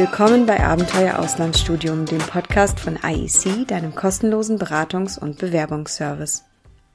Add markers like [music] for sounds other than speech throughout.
Willkommen bei Abenteuer Auslandsstudium, dem Podcast von IEC, deinem kostenlosen Beratungs- und Bewerbungsservice.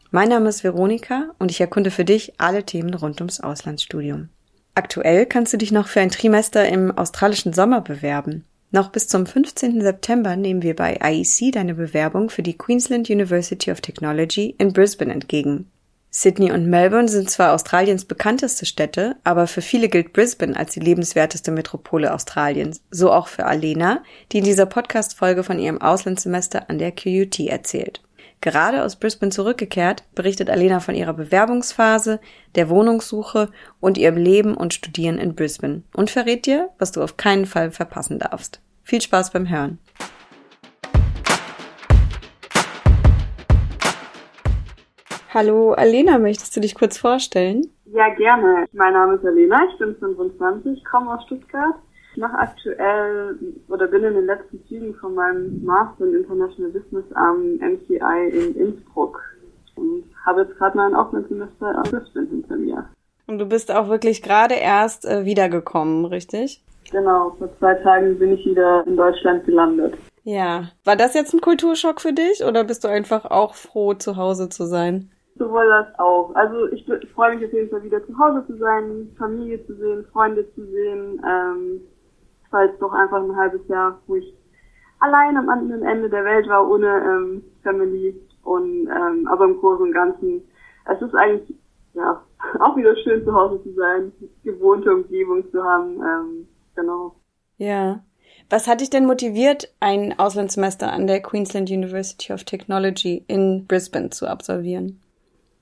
Mein Name ist Veronika und ich erkunde für dich alle Themen rund ums Auslandsstudium. Aktuell kannst du dich noch für ein Trimester im australischen Sommer bewerben. Noch bis zum 15. September nehmen wir bei IEC deine Bewerbung für die Queensland University of Technology in Brisbane entgegen. Sydney und Melbourne sind zwar Australiens bekannteste Städte, aber für viele gilt Brisbane als die lebenswerteste Metropole Australiens, so auch für Alena, die in dieser Podcast-Folge von ihrem Auslandssemester an der QUT erzählt. Gerade aus Brisbane zurückgekehrt, berichtet Alena von ihrer Bewerbungsphase, der Wohnungssuche und ihrem Leben und Studieren in Brisbane und verrät dir, was du auf keinen Fall verpassen darfst. Viel Spaß beim Hören. Hallo Alena, möchtest du dich kurz vorstellen? Ja, gerne. Mein Name ist Alena, ich bin 25, komme aus Stuttgart. Ich mache aktuell oder bin in den letzten Zügen von meinem Master in International Business am MCI in Innsbruck und habe jetzt gerade mein Auslandssemester in Brisbane hinter mir. Und du bist auch wirklich gerade erst äh, wiedergekommen, richtig? Genau, vor zwei Tagen bin ich wieder in Deutschland gelandet. Ja. War das jetzt ein Kulturschock für dich oder bist du einfach auch froh, zu Hause zu sein? Sowohl das auch. Also ich, ich freue mich auf jeden Fall wieder zu Hause zu sein, Familie zu sehen, Freunde zu sehen. Ähm, es war jetzt doch einfach ein halbes Jahr, wo ich allein am anderen Ende der Welt war, ohne ähm, Family. Und ähm, aber im Großen und Ganzen, es ist eigentlich ja [laughs] auch wieder schön zu Hause zu sein, gewohnte Umgebung zu haben. Ähm, genau. Ja. Was hat dich denn motiviert, ein Auslandssemester an der Queensland University of Technology in Brisbane zu absolvieren?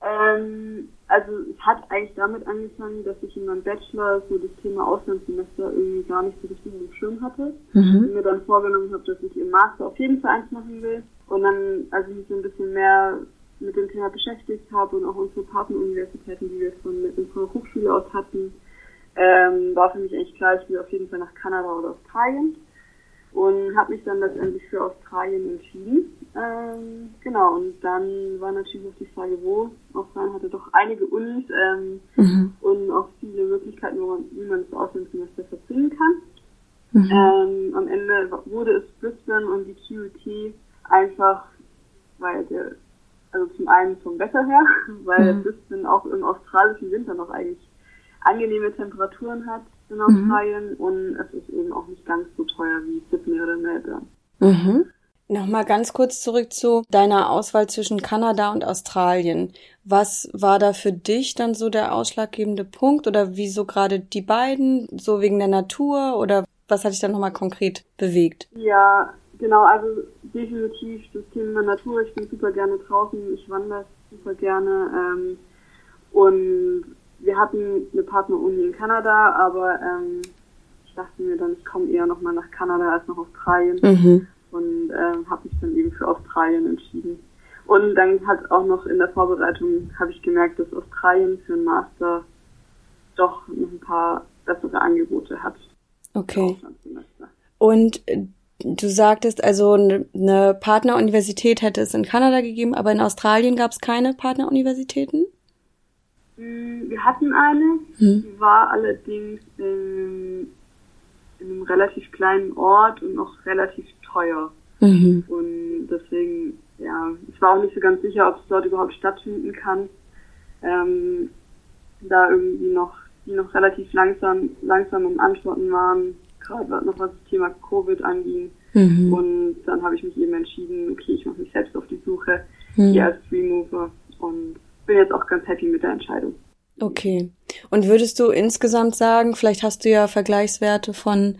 Ähm, also es hat eigentlich damit angefangen, dass ich in meinem Bachelor so das Thema Auslandssemester irgendwie gar nicht so richtig im Schirm hatte. Mhm. Und mir dann vorgenommen habe, dass ich im Master auf jeden Fall eins machen will. Und dann, als ich mich so ein bisschen mehr mit dem Thema beschäftigt habe und auch unsere Partneruniversitäten, die wir von unserer Hochschule aus hatten, ähm, war für mich eigentlich klar, ich will auf jeden Fall nach Kanada oder Australien und habe mich dann letztendlich für Australien entschieden. Ähm, genau, und dann war natürlich auch die Frage, wo. Australien hatte doch einige Unis ähm, mhm. und auch viele Möglichkeiten, wo man, wie man das Auslandssemester verbringen kann. Mhm. Ähm, am Ende wurde es Brisbane und die QUT einfach, weil der, also zum einen vom Wetter her, [laughs] weil mhm. Brisbane auch im australischen Winter noch eigentlich angenehme Temperaturen hat in Australien mhm. und es ist eben auch nicht ganz so teuer wie Sydney oder Melbourne. Mhm. Nochmal ganz kurz zurück zu deiner Auswahl zwischen Kanada und Australien. Was war da für dich dann so der ausschlaggebende Punkt oder wieso gerade die beiden? So wegen der Natur oder was hat dich dann nochmal konkret bewegt? Ja, genau, also definitiv das Thema Natur. Ich bin super gerne draußen, ich wandere super gerne ähm, und wir hatten eine Partneruni in Kanada, aber ähm, ich dachte mir dann, ich komme eher nochmal nach Kanada als nach Australien mhm. und ähm, habe mich dann eben für Australien entschieden. Und dann hat auch noch in der Vorbereitung habe ich gemerkt, dass Australien für einen Master doch noch ein paar bessere Angebote hat. Okay. Und äh, du sagtest also, eine Partneruniversität hätte es in Kanada gegeben, aber in Australien gab es keine Partneruniversitäten? Mm, wir hatten eine, hm. die war allerdings in, in, einem relativ kleinen Ort und noch relativ teuer. Mhm. Und deswegen, ja, ich war auch nicht so ganz sicher, ob es dort überhaupt stattfinden kann. Ähm, da irgendwie noch, die noch relativ langsam, langsam im Antworten waren, gerade noch was das Thema Covid anging. Mhm. Und dann habe ich mich eben entschieden, okay, ich mache mich selbst auf die Suche, mhm. hier als Remover bin jetzt auch ganz happy mit der Entscheidung. Okay. Und würdest du insgesamt sagen, vielleicht hast du ja Vergleichswerte von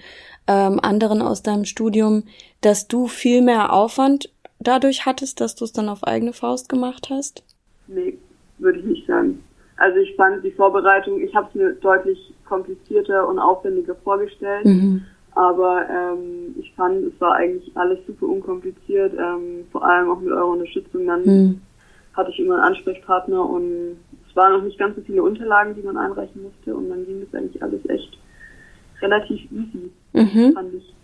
ähm, anderen aus deinem Studium, dass du viel mehr Aufwand dadurch hattest, dass du es dann auf eigene Faust gemacht hast? Nee, würde ich nicht sagen. Also ich fand die Vorbereitung, ich habe es mir deutlich komplizierter und aufwendiger vorgestellt. Mhm. Aber ähm, ich fand, es war eigentlich alles super unkompliziert, ähm, vor allem auch mit eurer Unterstützung dann. Mhm hatte ich immer einen Ansprechpartner und es waren noch nicht ganz so viele Unterlagen, die man einreichen musste und dann ging das eigentlich alles echt relativ easy, mhm. fand ich.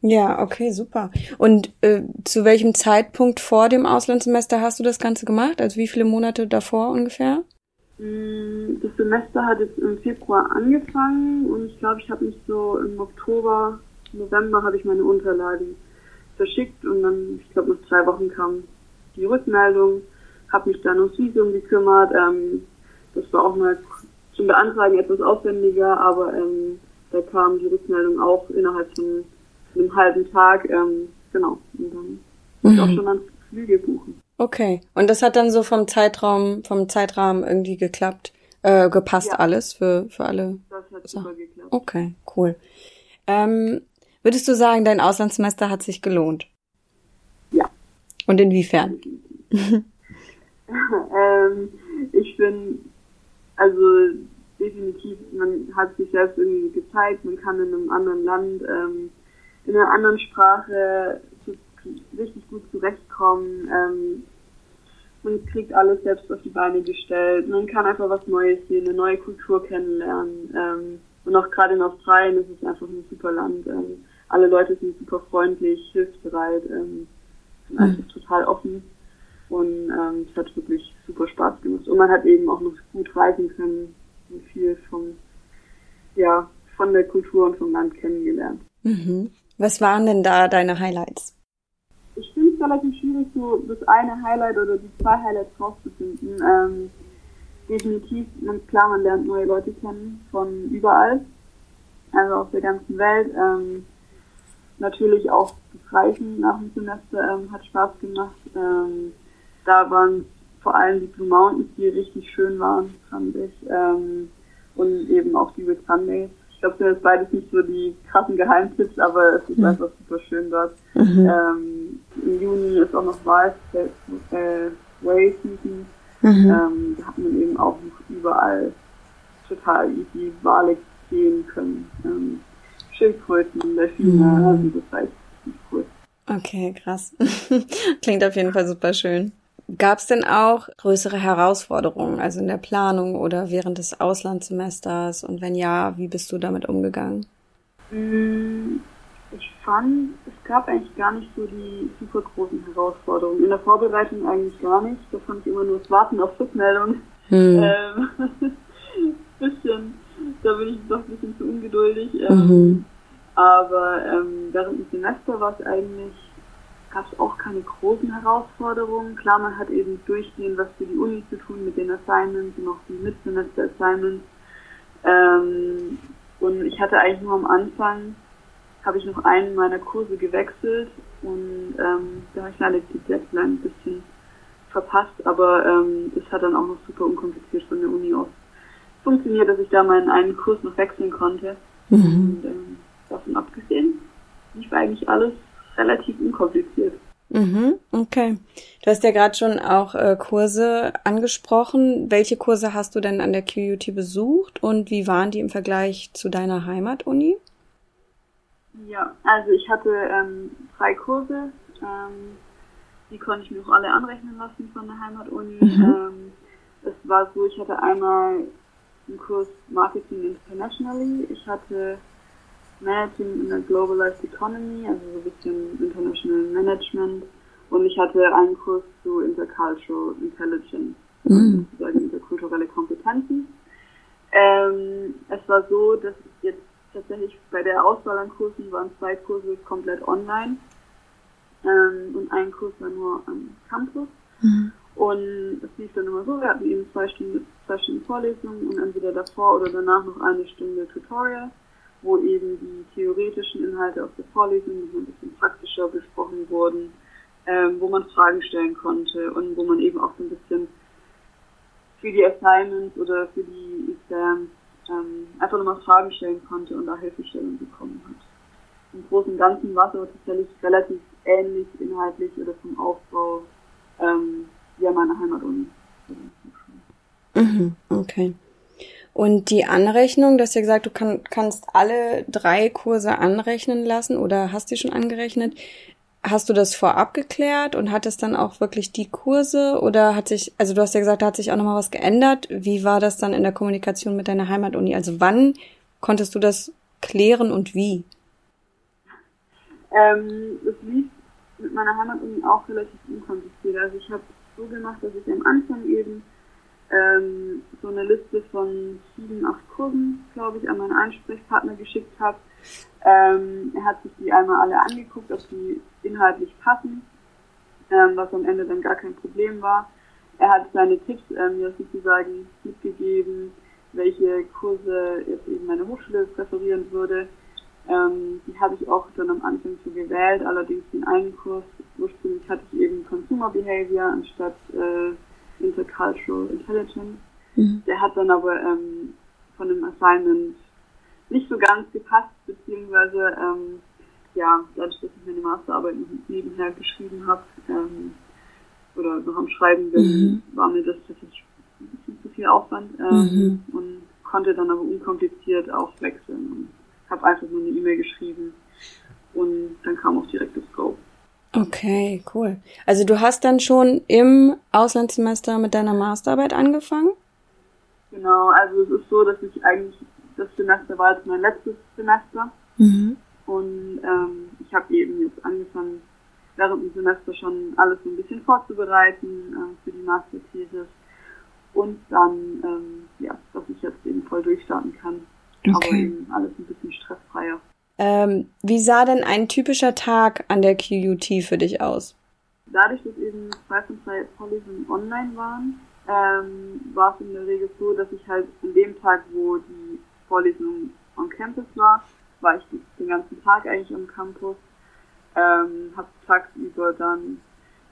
Ja, okay, super. Und äh, zu welchem Zeitpunkt vor dem Auslandssemester hast du das Ganze gemacht? Also wie viele Monate davor ungefähr? Mm, das Semester hat jetzt im Februar angefangen und ich glaube, ich habe mich so im Oktober November habe ich meine Unterlagen verschickt und dann, ich glaube, nach zwei Wochen kam die Rückmeldung, habe mich dann ums Visum gekümmert. Ähm, das war auch mal zum Beantragen etwas aufwendiger, aber ähm, da kam die Rückmeldung auch innerhalb von einem halben Tag. Ähm, genau, und dann mhm. auch schon ans Flüge buchen. Okay, und das hat dann so vom Zeitraum, vom Zeitrahmen irgendwie geklappt, äh, gepasst ja. alles für für alle. Das hat super geklappt. Okay, cool. Ähm, würdest du sagen, dein Auslandssemester hat sich gelohnt? Ja. Und inwiefern? [laughs] [laughs] ähm, ich bin, also definitiv, man hat sich selbst irgendwie gezeigt, man kann in einem anderen Land, ähm, in einer anderen Sprache richtig gut zurechtkommen. Ähm, man kriegt alles selbst auf die Beine gestellt. Man kann einfach was Neues sehen, eine neue Kultur kennenlernen. Ähm, und auch gerade in Australien ist es einfach ein super Land. Ähm, alle Leute sind super freundlich, hilfsbereit, ähm, sind einfach mhm. total offen. Und ähm, es hat wirklich super Spaß gemacht. Und man hat eben auch noch gut reisen können und viel vom, ja, von der Kultur und vom Land kennengelernt. Mhm. Was waren denn da deine Highlights? Ich finde es relativ schwierig, so das eine Highlight oder die zwei Highlights rauszufinden. Ähm, definitiv, man, klar, man lernt neue Leute kennen von überall, also aus der ganzen Welt. Ähm, natürlich auch das Reisen nach dem Semester ähm, hat Spaß gemacht. Ähm, da waren vor allem die Blue Mountains, die richtig schön waren, fand ich. Ähm, und eben auch die Whit Sundays. Ich glaube, das sind beides nicht so die krassen Geheimtipps, aber es ist mhm. einfach super schön dort. Mhm. Ähm, Im Juni ist auch noch Wahl, äh, Wave Season. Mhm. Ähm, da hat man eben auch noch überall total easy wahrlich gehen können. Ähm, Schildkröten, Delfine, mhm. also das war echt cool. Okay, krass. [laughs] Klingt auf jeden Fall super schön. Gab es denn auch größere Herausforderungen, also in der Planung oder während des Auslandssemesters? Und wenn ja, wie bist du damit umgegangen? Mm, ich fand, es gab eigentlich gar nicht so die super großen Herausforderungen. In der Vorbereitung eigentlich gar nicht. Da fand ich immer nur das Warten auf Rückmeldung. Hm. [laughs] Ähm, [laughs] bisschen, da bin ich doch ein bisschen zu ungeduldig. Ähm, mhm. Aber ähm, während dem Semester war es eigentlich gab es auch keine großen Herausforderungen. Klar, man hat eben durchgehend was für die Uni zu tun mit den Assignments und auch die Mitsemester-Assignments. Ähm, und ich hatte eigentlich nur am Anfang, habe ich noch einen meiner Kurse gewechselt und ähm, da habe ich leider die Deadline ein bisschen verpasst, aber ähm, das hat dann auch noch super unkompliziert von der Uni aus funktioniert, dass ich da meinen einen Kurs noch wechseln konnte. Mhm. Und ähm, davon abgesehen lief eigentlich alles relativ unkompliziert. Mhm, okay. Du hast ja gerade schon auch äh, Kurse angesprochen. Welche Kurse hast du denn an der QUT besucht und wie waren die im Vergleich zu deiner Heimatuni? Ja, also ich hatte ähm, drei Kurse. Ähm, die konnte ich mir auch alle anrechnen lassen von der Heimatuni. Mhm. Ähm, es war so, ich hatte einmal einen Kurs Marketing Internationally. Ich hatte Managing in a Globalized Economy, also so ein bisschen International Management. Und ich hatte einen Kurs zu Intercultural Intelligence, mhm. sozusagen interkulturelle Kompetenzen. Ähm, es war so, dass jetzt tatsächlich bei der Auswahl an Kursen waren zwei Kurse komplett online ähm, und ein Kurs war nur am Campus. Mhm. Und es lief dann immer so, wir hatten eben zwei Stunden, zwei Stunden Vorlesungen und entweder davor oder danach noch eine Stunde Tutorial wo eben die theoretischen Inhalte aus der Vorlesung ein bisschen praktischer besprochen wurden, ähm, wo man Fragen stellen konnte und wo man eben auch so ein bisschen für die Assignments oder für die Exams ähm, einfach nochmal Fragen stellen konnte und da Hilfestellung bekommen hat. Im Großen und Ganzen war es aber tatsächlich relativ ähnlich inhaltlich oder vom Aufbau ähm, wie an meiner Heimatuni. Mhm, okay. Und die Anrechnung, du hast ja gesagt, du kann, kannst alle drei Kurse anrechnen lassen oder hast die schon angerechnet. Hast du das vorab geklärt und hattest dann auch wirklich die Kurse oder hat sich, also du hast ja gesagt, da hat sich auch nochmal was geändert. Wie war das dann in der Kommunikation mit deiner Heimatuni? Also wann konntest du das klären und wie? Ähm, es lief mit meiner Heimatuni auch relativ unkompliziert. Also ich habe so gemacht, dass ich am Anfang eben ähm, so eine Liste von sieben, acht Kursen, glaube ich, an meinen Ansprechpartner geschickt habe. Ähm, er hat sich die einmal alle angeguckt, ob die inhaltlich passen, ähm, was am Ende dann gar kein Problem war. Er hat seine Tipps ähm, mir sozusagen mitgegeben, welche Kurse jetzt eben meine Hochschule präferieren würde. Ähm, die habe ich auch dann am Anfang so gewählt, allerdings den einen Kurs, ursprünglich hatte ich eben Consumer Behavior anstatt äh, Intercultural Intelligence. Mhm. Der hat dann aber ähm, von dem Assignment nicht so ganz gepasst, beziehungsweise ähm, ja, dadurch, dass ich meine Masterarbeit nebenher geschrieben habe ähm, oder noch am Schreiben bin, mhm. war mir das tatsächlich ein bisschen zu viel Aufwand ähm, mhm. und konnte dann aber unkompliziert auch wechseln und habe einfach nur eine E-Mail geschrieben und dann kam auch direkt das Go. Okay, cool. Also du hast dann schon im Auslandssemester mit deiner Masterarbeit angefangen? Genau, also es ist so, dass ich eigentlich, das Semester war jetzt mein letztes Semester. Mhm. Und ähm, ich habe eben jetzt angefangen, während dem Semester schon alles so ein bisschen vorzubereiten äh, für die Masterthesis. Und dann, ähm, ja, dass ich jetzt eben voll durchstarten kann. Okay. Aber eben alles ein bisschen stressfreier. Ähm, wie sah denn ein typischer Tag an der QUT für dich aus? Dadurch, dass eben zwei von zwei Vorlesungen online waren, ähm, war es in der Regel so, dass ich halt an dem Tag, wo die Vorlesung on Campus war, war ich den ganzen Tag eigentlich am Campus, ähm, habe tagsüber dann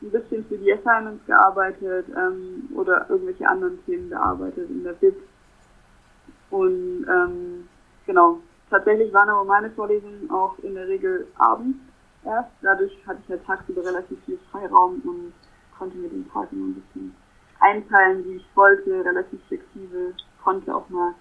ein bisschen für die Assignments gearbeitet ähm, oder irgendwelche anderen Themen bearbeitet in der BIP. Und ähm, genau, Tatsächlich waren aber meine Vorlesungen auch in der Regel abends erst. Dadurch hatte ich halt tagsüber relativ viel Freiraum und konnte mir den Tag immer ein bisschen einteilen, wie ich wollte, relativ flexibel. Konnte auch mal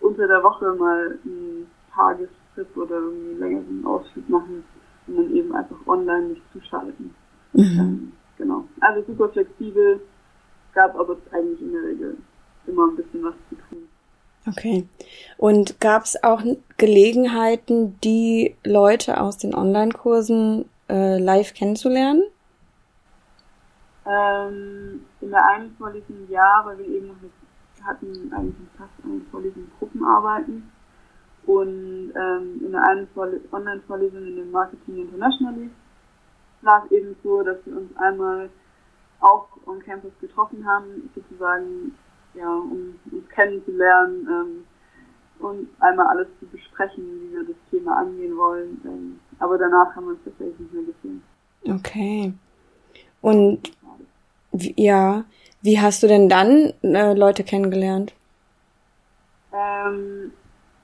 unter der Woche mal einen Tagestrip oder einen längeren Ausflug machen und dann eben einfach online mich zuschalten. Mhm. Ähm, genau. Also super flexibel, gab aber eigentlich in der Regel immer ein bisschen was zu tun. Okay. Und gab es auch Gelegenheiten, die Leute aus den Online-Kursen äh, live kennenzulernen? Ähm, in der einen Vorlesung ja, weil wir eben noch mit, hatten eigentlich fast eine Vorlesung Gruppenarbeiten. Und ähm, in der einen Online-Vorlesung in dem Marketing Internationally war es eben so, dass wir uns einmal auch on Campus getroffen haben, sozusagen ja, um uns kennenzulernen ähm, und einmal alles zu besprechen, wie wir das Thema angehen wollen. Ähm, aber danach haben wir uns tatsächlich nicht mehr gesehen. Okay. Und ja, wie hast du denn dann äh, Leute kennengelernt? Ähm,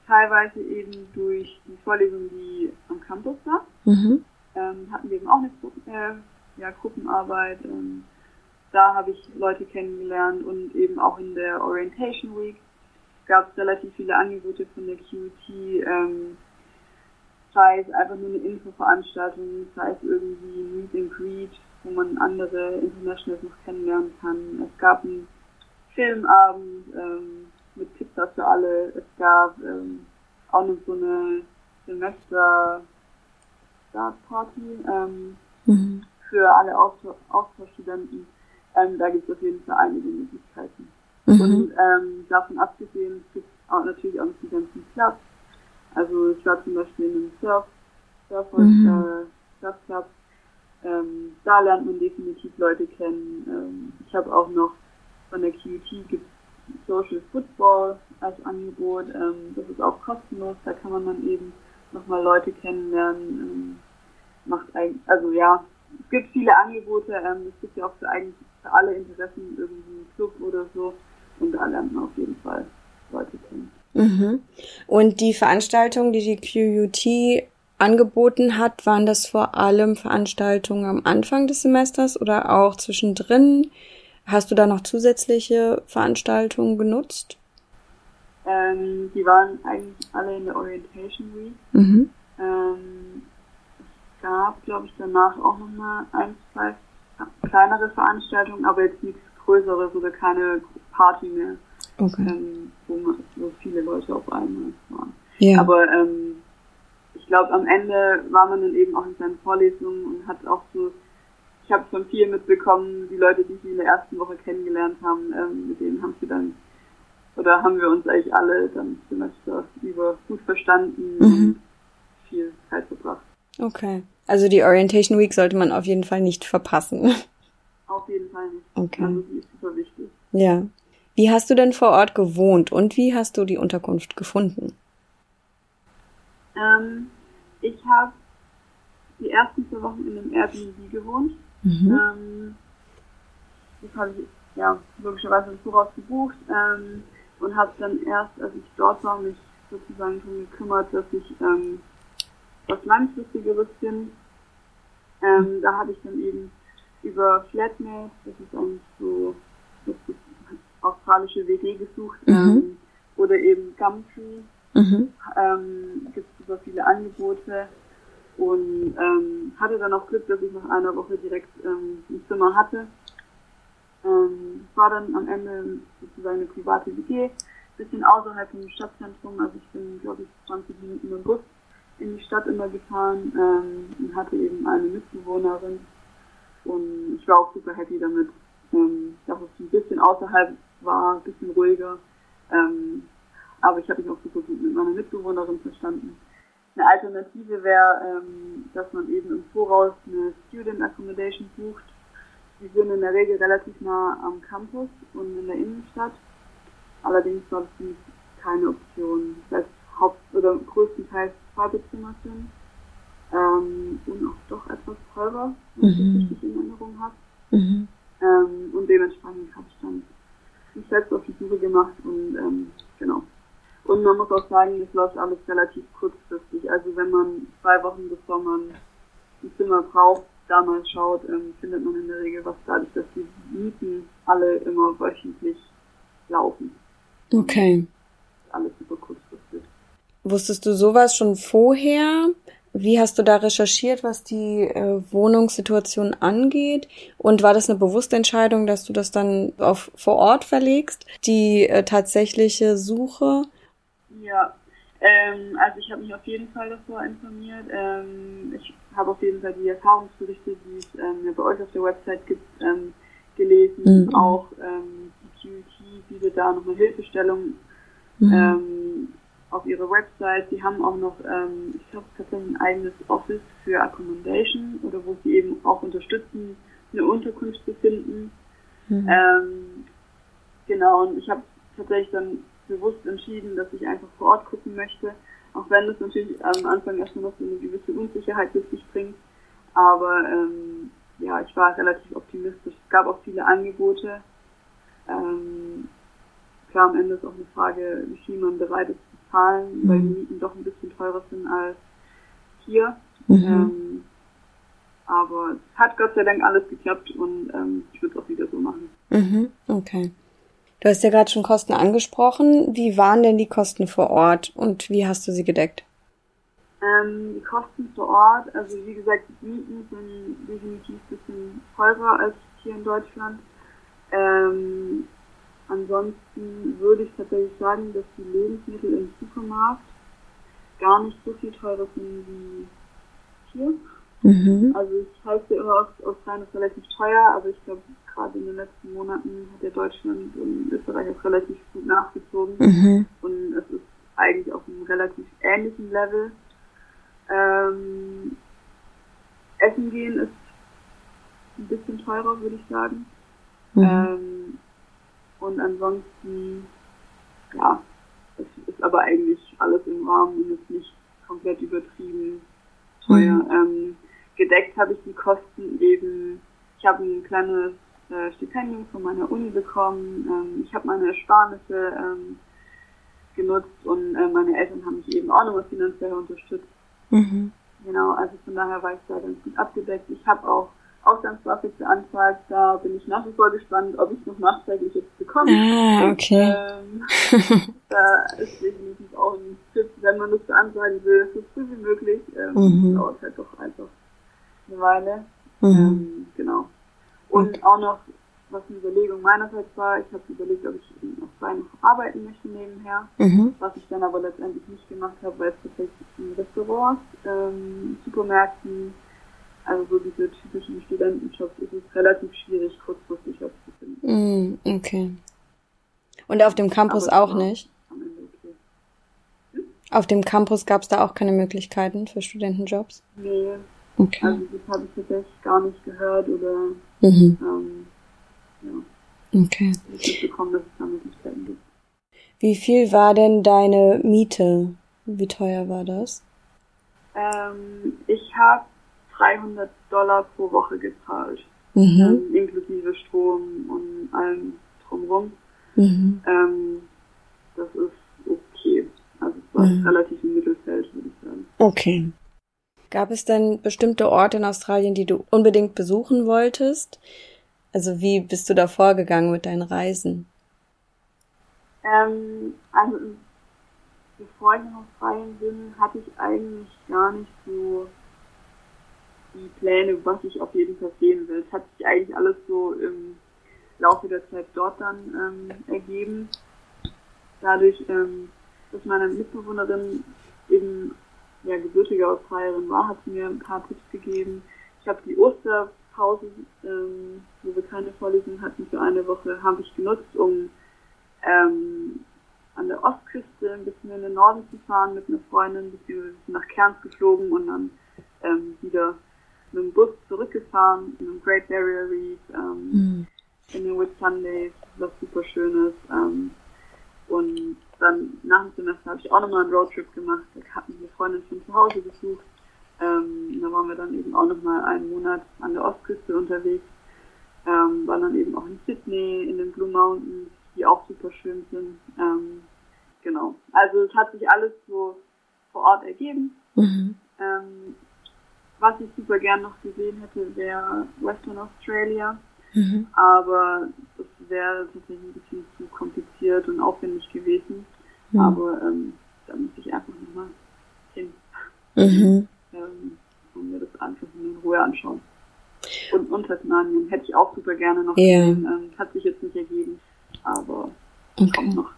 teilweise eben durch die Vorlesung, die am Campus war. Mhm. Ähm, hatten wir eben auch eine Gruppen, äh, ja, Gruppenarbeit. Ähm, da habe ich Leute kennengelernt und eben auch in der Orientation Week gab es relativ viele Angebote von der QT, ähm, sei es einfach nur eine Infoveranstaltung, sei es irgendwie Meet and Greet, wo man andere Internationals noch kennenlernen kann. Es gab einen Filmabend ähm, mit Pizza für alle. Es gab ähm, auch noch so eine Semester Start Party ähm, mhm. für alle Austauschstudenten. Ähm, da gibt es auf jeden Fall einige Möglichkeiten. Mhm. Und ähm, davon abgesehen gibt es auch natürlich auch noch die ganzen Clubs. Also ich war zum Beispiel in einem Surf, Surf mhm. äh, Surfclub. Ähm, da lernt man definitiv Leute kennen. Ähm, ich habe auch noch von der QT gibt Social Football als Angebot. Ähm, das ist auch kostenlos. Da kann man dann eben nochmal Leute kennenlernen. Ähm, macht eigentlich, also ja, es gibt viele Angebote. Ähm, es gibt ja auch für eigentlich für alle Interessen irgendwie ein Club oder so. Und da lernt man auf jeden Fall Leute kennen. Mhm. Und die Veranstaltungen, die die QUT angeboten hat, waren das vor allem Veranstaltungen am Anfang des Semesters oder auch zwischendrin? Hast du da noch zusätzliche Veranstaltungen genutzt? Ähm, die waren eigentlich alle in der Orientation Week. Mhm. Ähm, es gab, glaube ich, danach auch nochmal ein, zwei kleinere Veranstaltungen, aber jetzt nichts Größeres oder keine Party mehr, okay. ähm, wo, man, wo viele Leute auf einmal waren. Yeah. Aber ähm, ich glaube, am Ende war man dann eben auch in seinen Vorlesungen und hat auch so ich habe schon viel mitbekommen, die Leute, die sie in der ersten Woche kennengelernt haben, ähm, mit denen haben sie dann, oder haben wir uns eigentlich alle dann Semester über gut verstanden mhm. und viel Zeit verbracht. Okay. Also die Orientation Week sollte man auf jeden Fall nicht verpassen. Auf jeden Fall nicht. Okay. Also die ist super wichtig. Ja. Wie hast du denn vor Ort gewohnt und wie hast du die Unterkunft gefunden? Ähm, ich habe die ersten zwei Wochen in einem Airbnb gewohnt. Mhm. Ähm, das habe ich ja logischerweise im Voraus gebucht ähm, und habe dann erst, als ich dort war, mich sozusagen darum gekümmert, dass ich ähm, was langfristigeres bin. Ähm, da habe ich dann eben über Flatmate, das ist eigentlich so das ist australische WG gesucht, mhm. ähm, oder eben Gumtree. Mhm. Ähm, gibt es super viele Angebote und ähm, hatte dann auch Glück, dass ich nach einer Woche direkt ähm, ein Zimmer hatte. Ähm, war dann am Ende sozusagen eine private WG, bisschen außerhalb vom Stadtzentrum, also ich bin glaube ich 20 Minuten dem Bus in die Stadt immer gefahren ähm, und hatte eben eine Mitbewohnerin und ich war auch super happy damit, ähm, dass es ein bisschen außerhalb war, ein bisschen ruhiger, ähm, aber ich habe mich auch super gut mit meiner Mitbewohnerin verstanden. Eine Alternative wäre, ähm, dass man eben im Voraus eine Student Accommodation bucht. Die sind in der Regel relativ nah am Campus und in der Innenstadt. Allerdings war das keine Option, weil es haupt- oder größtenteils Badezimmer sind. Ähm, und auch doch etwas teurer, wenn ich mhm. richtig in Erinnerung habe. Mhm. Ähm, und dementsprechend habe ich dann mich selbst auf die Suche gemacht und ähm, genau. Und man muss auch sagen, das läuft alles relativ kurzfristig. Also wenn man zwei Wochen bevor man ein Zimmer braucht, da mal schaut, ähm, findet man in der Regel was dadurch, dass die Mieten alle immer wöchentlich laufen. Okay. Alles super kurzfristig. Wusstest du sowas schon vorher? Wie hast du da recherchiert, was die äh, Wohnungssituation angeht? Und war das eine bewusste Entscheidung, dass du das dann auf vor Ort verlegst, die äh, tatsächliche Suche? Ja, ähm, also ich habe mich auf jeden Fall davor informiert. Ähm, ich habe auf jeden Fall die Erfahrungsberichte, die es ähm, bei euch auf der Website gibt, ähm, gelesen. Mhm. Auch ähm, die QT bietet da noch eine Hilfestellung. Mhm. Auf ihrer Website. Sie haben auch noch, ähm, ich glaube, tatsächlich ein eigenes Office für Accommodation oder wo sie eben auch unterstützen, eine Unterkunft zu finden. Mhm. Ähm, genau, und ich habe tatsächlich dann bewusst entschieden, dass ich einfach vor Ort gucken möchte, auch wenn das natürlich am Anfang erstmal noch so eine gewisse Unsicherheit mit sich bringt. Aber ähm, ja, ich war relativ optimistisch. Es gab auch viele Angebote. Ähm, klar, am Ende ist auch eine Frage, wie viel man bereit ist zahlen, mhm. weil die Mieten doch ein bisschen teurer sind als hier. Mhm. Ähm, aber es hat Gott sei Dank alles geklappt und ähm, ich würde es auch wieder so machen. Mhm. Okay. Du hast ja gerade schon Kosten angesprochen. Wie waren denn die Kosten vor Ort und wie hast du sie gedeckt? Ähm, die Kosten vor Ort, also wie gesagt, die Mieten sind definitiv ein bisschen teurer als hier in Deutschland. Ähm, Ansonsten würde ich tatsächlich sagen, dass die Lebensmittel im Supermarkt gar nicht so viel teurer sind wie hier. Mhm. Also ich halte ja immer, Australien ist relativ teuer, aber ich glaube, gerade in den letzten Monaten hat ja Deutschland und Österreich auch relativ gut nachgezogen. Mhm. Und es ist eigentlich auf einem relativ ähnlichen Level. Ähm, Essen gehen ist ein bisschen teurer, würde ich sagen. Mhm. Ähm, und ansonsten, ja, es ist aber eigentlich alles im Rahmen und ist nicht komplett übertrieben teuer. Mhm. Ähm, gedeckt habe ich die Kosten eben, ich habe ein kleines äh, Stipendium von meiner Uni bekommen, ähm, ich habe meine Ersparnisse ähm, genutzt und äh, meine Eltern haben mich eben auch nochmal finanziell unterstützt. Mhm. Genau, also von daher war ich da ganz gut abgedeckt. Ich habe auch Auslandswaffe beantragt. Da bin ich nach wie vor gespannt, ob ich noch nachträglich jetzt bekomme. Ah, okay. Ähm, da ist definitiv auch ein Tipp, wenn man das beantragen will, so früh wie möglich. Ähm, mhm. Dauert halt doch einfach eine Weile. Mhm. Ähm, genau. Und okay. auch noch, was eine Überlegung meinerseits war, ich habe überlegt, ob ich noch zwei noch arbeiten möchte nebenher, mhm. was ich dann aber letztendlich nicht gemacht habe, weil es tatsächlich in Restaurants, ähm, Supermärkten, also so diese typischen Studentenjobs ist es relativ schwierig, kurzfristig was zu finden. Mm, okay. Und auf dem Campus auch nicht? Okay. Hm? Auf dem Campus gab es da auch keine Möglichkeiten für Studentenjobs? Nee. Okay. Also das habe ich tatsächlich gar nicht gehört oder mhm. ähm, ja. Okay. Ich bekommen, dass es da Möglichkeiten gibt. Wie viel war denn deine Miete? Wie teuer war das? Ähm, ich habe 300 Dollar pro Woche gezahlt, mhm. ähm, inklusive Strom und allem drumherum. Mhm. Ähm, das ist okay. Also es war mhm. relativ im Mittelfeld, würde ich sagen. Okay. Gab es denn bestimmte Orte in Australien, die du unbedingt besuchen wolltest? Also wie bist du da vorgegangen mit deinen Reisen? Ähm, also bevor ich in Australien bin, hatte ich eigentlich gar nicht so die Pläne, was ich auf jeden Fall sehen will. Es hat sich eigentlich alles so im Laufe der Zeit dort dann ähm, ergeben. Dadurch, ähm, dass meine Mitbewohnerin eben ja, gebürtige Australierin war, hat sie mir ein paar Tipps gegeben. Ich habe die Osterpause, ähm, wo wir keine Vorlesung hatten für eine Woche, habe ich genutzt, um ähm, an der Ostküste ein bisschen in den Norden zu fahren mit einer Freundin, beziehungsweise nach Cairns geflogen und dann ähm, wieder mit dem Bus zurückgefahren in den Great Barrier Reef, ähm, mhm. in den Whitsundays, was super schön ist. Ähm, und dann nach dem Semester habe ich auch nochmal einen Roadtrip gemacht. Da hatten wir Freundin schon zu Hause besucht. Ähm, da waren wir dann eben auch nochmal einen Monat an der Ostküste unterwegs. Ähm, waren dann eben auch in Sydney, in den Blue Mountains, die auch super schön sind. Ähm, genau. Also es hat sich alles so vor Ort ergeben. Mhm. Ähm, was ich super gern noch gesehen hätte, wäre Western Australia. Mhm. Aber das wäre tatsächlich ein bisschen zu kompliziert und aufwendig gewesen. Mhm. Aber ähm, da muss ich einfach nochmal hin. Mhm. Ähm, und mir das einfach in Ruhe anschauen. Und Untertanien hätte ich auch super gerne noch ja. gesehen. Ähm, hat sich jetzt nicht ergeben, aber okay. kommt noch.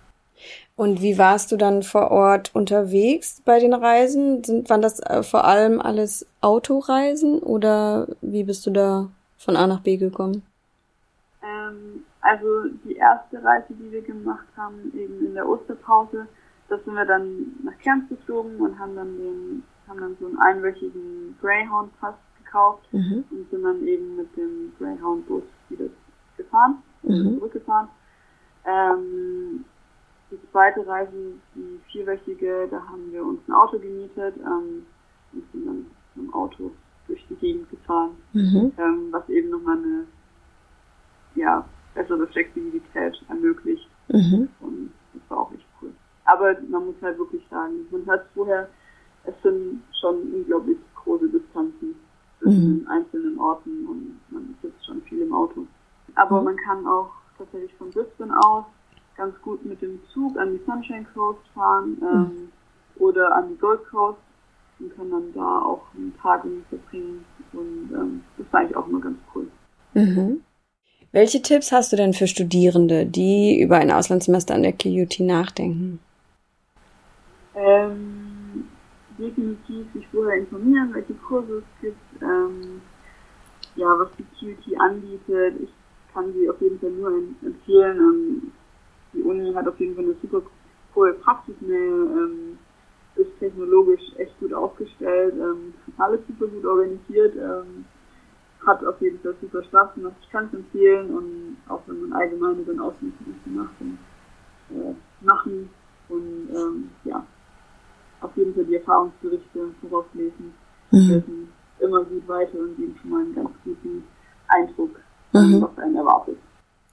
Und wie warst du dann vor Ort unterwegs bei den Reisen? Sind, waren das äh, vor allem alles Autoreisen oder wie bist du da von A nach B gekommen? Ähm, also die erste Reise, die wir gemacht haben, eben in der Osterpause, da sind wir dann nach Cairns geflogen und haben dann den, haben dann so einen einwöchigen Greyhound-Pass gekauft mhm. und sind dann eben mit dem Greyhound-Bus wieder gefahren, mhm. zurückgefahren. Ähm, die zweite Reise, die vierwöchige, da haben wir uns ein Auto gemietet ähm, und sind dann mit dem Auto durch die Gegend gefahren, mhm. ähm, was eben nochmal eine ja, bessere Flexibilität ermöglicht. Mhm. Und das war auch echt cool. Aber man muss halt wirklich sagen, man hat vorher, es sind schon unglaublich große Distanzen zwischen mhm. einzelnen Orten und man sitzt schon viel im Auto. Aber mhm. man kann auch tatsächlich von Brisbane aus ganz gut mit dem Zug an die Sunshine Coast fahren ähm, mhm. oder an die Gold Coast und kann dann da auch einen Tag verbringen. Und ähm, das war eigentlich auch immer ganz cool. Mhm. Welche Tipps hast du denn für Studierende, die über ein Auslandssemester an der QUT nachdenken? Ähm, definitiv sich vorher informieren, welche Kurse es gibt, ähm, ja, was die QUT anbietet. Ich kann sie auf jeden Fall nur empfehlen. Die Uni hat auf jeden Fall eine super coole Praxis, eine, ähm, ist technologisch echt gut aufgestellt, ähm, alles super gut organisiert, ähm, hat auf jeden Fall super Spaß gemacht. Ich kann es empfehlen und auch wenn man allgemein über den Auslandssemester macht, dann äh, machen und ähm, ja, auf jeden Fall die Erfahrungsberichte vorauslesen, mhm. immer gut weiter und geben schon mal einen ganz guten Eindruck, mhm. was einen erwartet.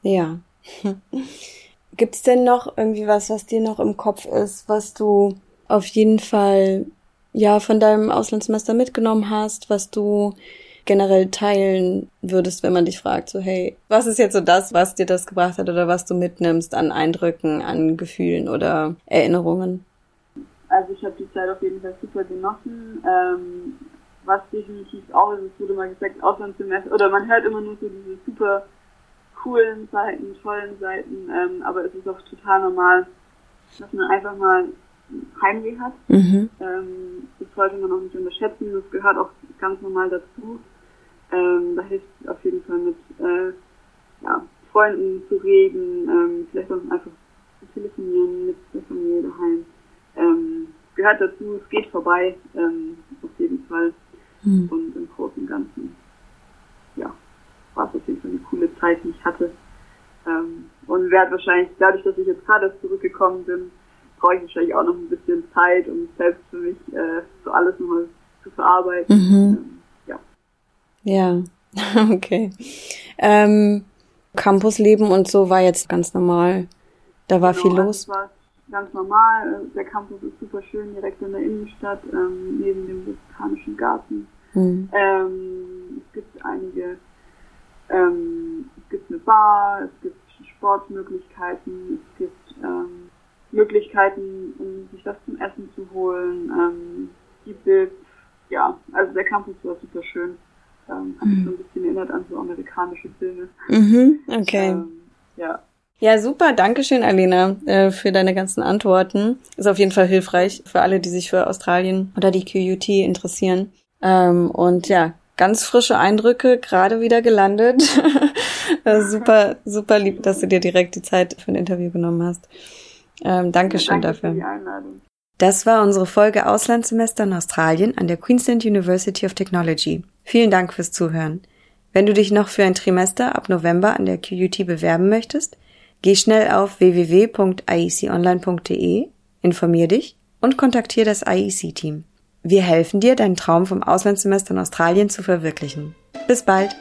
Ja. [laughs] Gibt es denn noch irgendwie was, was dir noch im Kopf ist, was du auf jeden Fall ja von deinem Auslandssemester mitgenommen hast, was du generell teilen würdest, wenn man dich fragt, so hey, was ist jetzt so das, was dir das gebracht hat oder was du mitnimmst an Eindrücken, an Gefühlen oder Erinnerungen? Also ich habe die Zeit auf jeden Fall super genossen. Ähm, was definitiv auch ist, es wurde mal gesagt, Auslandssemester, oder man hört immer nur so diese super coolen Seiten, tollen Seiten, ähm, aber es ist auch total normal, dass man einfach mal Heimweh hat. Mhm. Ähm, das sollte man auch nicht unterschätzen, das gehört auch ganz normal dazu. Ähm, da hilft es auf jeden Fall mit äh, ja, Freunden zu reden, ähm, vielleicht auch einfach zu telefonieren mit der Familie daheim. Ähm, gehört dazu, es geht vorbei, ähm, auf jeden Fall. Mhm. Und im Großen und Ganzen, war es auf jeden Fall eine coole Zeit, die ich hatte. Ähm, und werde wahrscheinlich, dadurch, dass ich jetzt gerade zurückgekommen bin, brauche ich wahrscheinlich auch noch ein bisschen Zeit, um selbst für mich äh, so alles nochmal zu verarbeiten. Mhm. Ähm, ja. Ja, [laughs] okay. Ähm, Campusleben und so war jetzt ganz normal. Da war genau, viel los. Also war ganz normal. Der Campus ist super schön, direkt in der Innenstadt, ähm, neben dem Botanischen Garten. Mhm. Ähm, es gibt einige, ähm, es gibt eine Bar, es gibt Sportmöglichkeiten, es gibt ähm, Möglichkeiten, um sich was zum Essen zu holen. Ähm, die Bild, ja, also der Campus war super schön. Ähm, hat mich mhm. so ein bisschen erinnert an so amerikanische Filme. Mhm, okay. Ähm, ja. Ja, super. Dankeschön, Alena, äh, für deine ganzen Antworten. Ist auf jeden Fall hilfreich für alle, die sich für Australien oder die QUT interessieren. Ähm, und ja, ganz frische Eindrücke, gerade wieder gelandet. [laughs] super, super lieb, dass du dir direkt die Zeit für ein Interview genommen hast. Ähm, Dankeschön Danke dafür. Für die Einladung. Das war unsere Folge Auslandssemester in Australien an der Queensland University of Technology. Vielen Dank fürs Zuhören. Wenn du dich noch für ein Trimester ab November an der QUT bewerben möchtest, geh schnell auf www.ieconline.de, informier dich und kontaktiere das IEC-Team. Wir helfen dir, deinen Traum vom Auslandssemester in Australien zu verwirklichen. Bis bald!